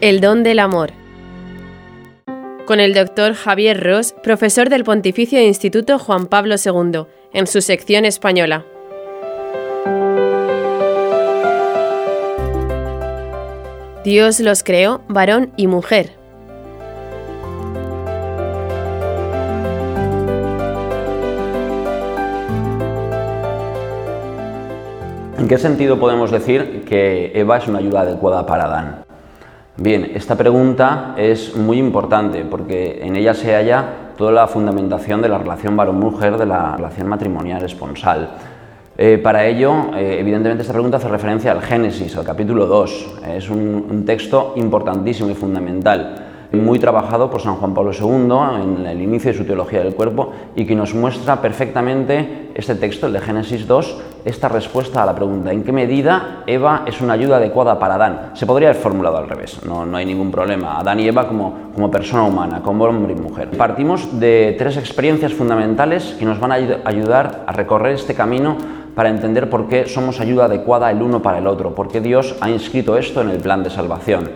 El don del amor. Con el doctor Javier Ross, profesor del Pontificio Instituto Juan Pablo II, en su sección española. Dios los creó varón y mujer. ¿En qué sentido podemos decir que Eva es una ayuda adecuada para Adán? Bien, esta pregunta es muy importante porque en ella se halla toda la fundamentación de la relación varón-mujer, de la relación matrimonial esponsal. Eh, para ello, eh, evidentemente, esta pregunta hace referencia al Génesis, al capítulo 2. Es un texto importantísimo y fundamental muy trabajado por San Juan Pablo II en el inicio de su teología del cuerpo y que nos muestra perfectamente este texto, el de Génesis 2, esta respuesta a la pregunta, ¿en qué medida Eva es una ayuda adecuada para Adán? Se podría haber formulado al revés, no, no hay ningún problema. Adán y Eva como, como persona humana, como hombre y mujer. Partimos de tres experiencias fundamentales que nos van a ayudar a recorrer este camino para entender por qué somos ayuda adecuada el uno para el otro, por qué Dios ha inscrito esto en el plan de salvación.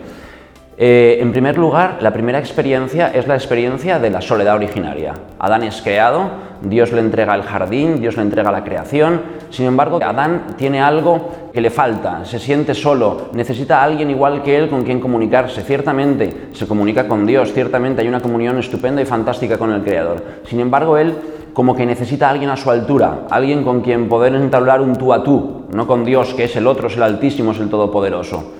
Eh, en primer lugar, la primera experiencia es la experiencia de la soledad originaria. Adán es creado, Dios le entrega el jardín, Dios le entrega la creación, sin embargo, Adán tiene algo que le falta, se siente solo, necesita a alguien igual que él con quien comunicarse. Ciertamente se comunica con Dios, ciertamente hay una comunión estupenda y fantástica con el Creador. Sin embargo, él como que necesita a alguien a su altura, alguien con quien poder entablar un tú a tú, no con Dios, que es el otro, es el Altísimo, es el Todopoderoso.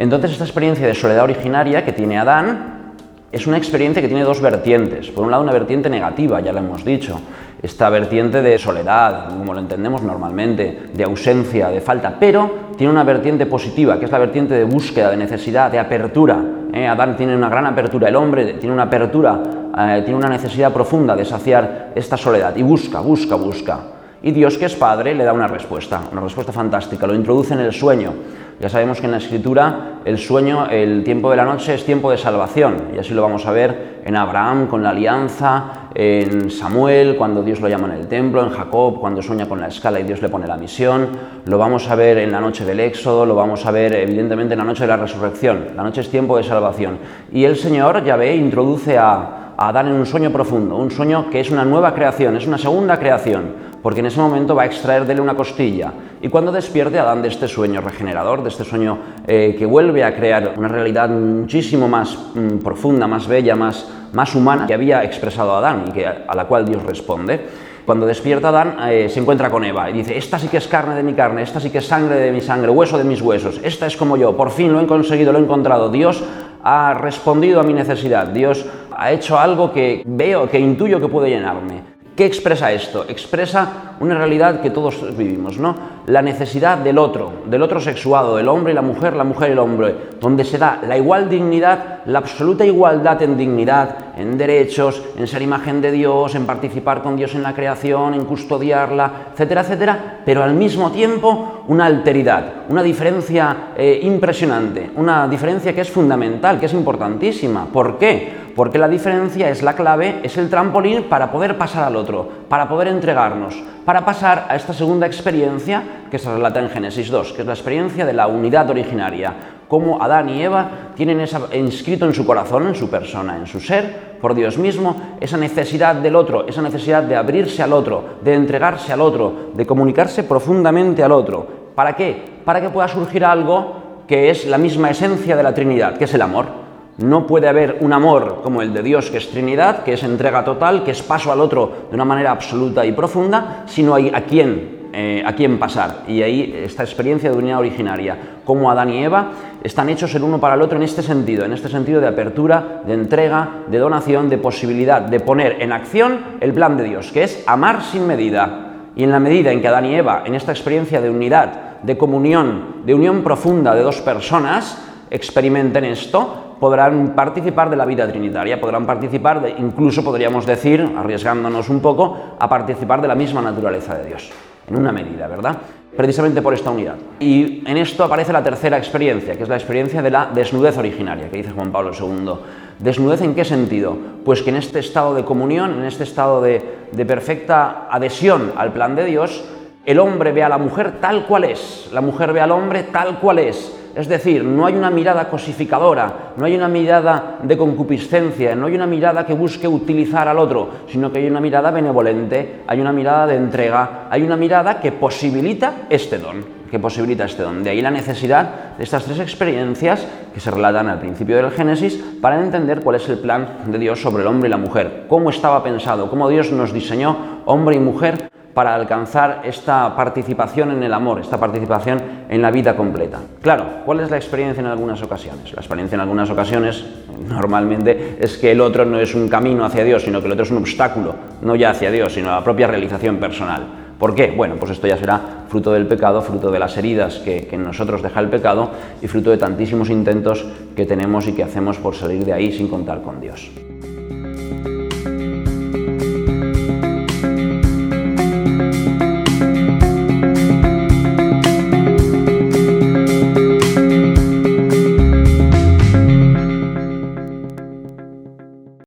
Entonces esta experiencia de soledad originaria que tiene Adán es una experiencia que tiene dos vertientes. Por un lado una vertiente negativa, ya lo hemos dicho, esta vertiente de soledad, como lo entendemos normalmente, de ausencia, de falta, pero tiene una vertiente positiva, que es la vertiente de búsqueda, de necesidad, de apertura. ¿eh? Adán tiene una gran apertura, el hombre tiene una apertura, eh, tiene una necesidad profunda de saciar esta soledad y busca, busca, busca. Y Dios, que es Padre, le da una respuesta, una respuesta fantástica, lo introduce en el sueño. Ya sabemos que en la escritura el sueño, el tiempo de la noche es tiempo de salvación, y así lo vamos a ver en Abraham con la alianza, en Samuel cuando Dios lo llama en el templo, en Jacob cuando sueña con la escala y Dios le pone la misión, lo vamos a ver en la noche del Éxodo, lo vamos a ver evidentemente en la noche de la resurrección. La noche es tiempo de salvación. Y el Señor, ya ve, introduce a, a Adán en un sueño profundo, un sueño que es una nueva creación, es una segunda creación porque en ese momento va a extraer de él una costilla. Y cuando despierte Adán de este sueño regenerador, de este sueño eh, que vuelve a crear una realidad muchísimo más mm, profunda, más bella, más, más humana que había expresado Adán y que, a la cual Dios responde, cuando despierta Adán eh, se encuentra con Eva y dice, esta sí que es carne de mi carne, esta sí que es sangre de mi sangre, hueso de mis huesos, esta es como yo, por fin lo he conseguido, lo he encontrado, Dios ha respondido a mi necesidad, Dios ha hecho algo que veo, que intuyo que puede llenarme. ¿Qué expresa esto? Expresa una realidad que todos vivimos, ¿no? La necesidad del otro, del otro sexuado, el hombre y la mujer, la mujer y el hombre, donde se da la igual dignidad, la absoluta igualdad en dignidad, en derechos, en ser imagen de Dios, en participar con Dios en la creación, en custodiarla, etcétera, etcétera, pero al mismo tiempo una alteridad, una diferencia eh, impresionante, una diferencia que es fundamental, que es importantísima. ¿Por qué? Porque la diferencia es la clave, es el trampolín para poder pasar al otro, para poder entregarnos, para pasar a esta segunda experiencia que se relata en Génesis 2, que es la experiencia de la unidad originaria, cómo Adán y Eva tienen esa, inscrito en su corazón, en su persona, en su ser, por Dios mismo, esa necesidad del otro, esa necesidad de abrirse al otro, de entregarse al otro, de comunicarse profundamente al otro. ¿Para qué? Para que pueda surgir algo que es la misma esencia de la Trinidad, que es el amor. No puede haber un amor como el de Dios, que es Trinidad, que es entrega total, que es paso al otro de una manera absoluta y profunda, sino hay a quién, eh, a quién pasar. Y ahí esta experiencia de unidad originaria, como Adán y Eva están hechos el uno para el otro en este sentido, en este sentido de apertura, de entrega, de donación, de posibilidad de poner en acción el plan de Dios, que es amar sin medida. Y en la medida en que Adán y Eva, en esta experiencia de unidad, de comunión, de unión profunda de dos personas, experimenten esto, podrán participar de la vida trinitaria, podrán participar, de, incluso podríamos decir, arriesgándonos un poco, a participar de la misma naturaleza de Dios, en una medida, ¿verdad? Precisamente por esta unidad. Y en esto aparece la tercera experiencia, que es la experiencia de la desnudez originaria, que dice Juan Pablo II. ¿Desnudez en qué sentido? Pues que en este estado de comunión, en este estado de, de perfecta adhesión al plan de Dios, el hombre ve a la mujer tal cual es, la mujer ve al hombre tal cual es, Es decir, no hay una mirada cosificadora, no hay una mirada de concupiscencia, no hay una mirada que busque utilizar al otro, sino que hay una mirada benevolente, hay una mirada de entrega, hay una mirada que posibilita este don que posibilita este don. De ahí la necesidad de estas tres experiencias que se relatan al principio del Génesis para entender cuál es el plan de Dios sobre el hombre y la mujer, cómo estaba pensado, cómo Dios nos diseñó hombre y mujer para alcanzar esta participación en el amor, esta participación en la vida completa. Claro, ¿cuál es la experiencia en algunas ocasiones? La experiencia en algunas ocasiones normalmente es que el otro no es un camino hacia Dios, sino que el otro es un obstáculo, no ya hacia Dios, sino a la propia realización personal. ¿Por qué? Bueno, pues esto ya será fruto del pecado, fruto de las heridas que, que, en nosotros deja el pecado y fruto de tantísimos intentos que tenemos y que hacemos por salir de ahí sin contar con Dios.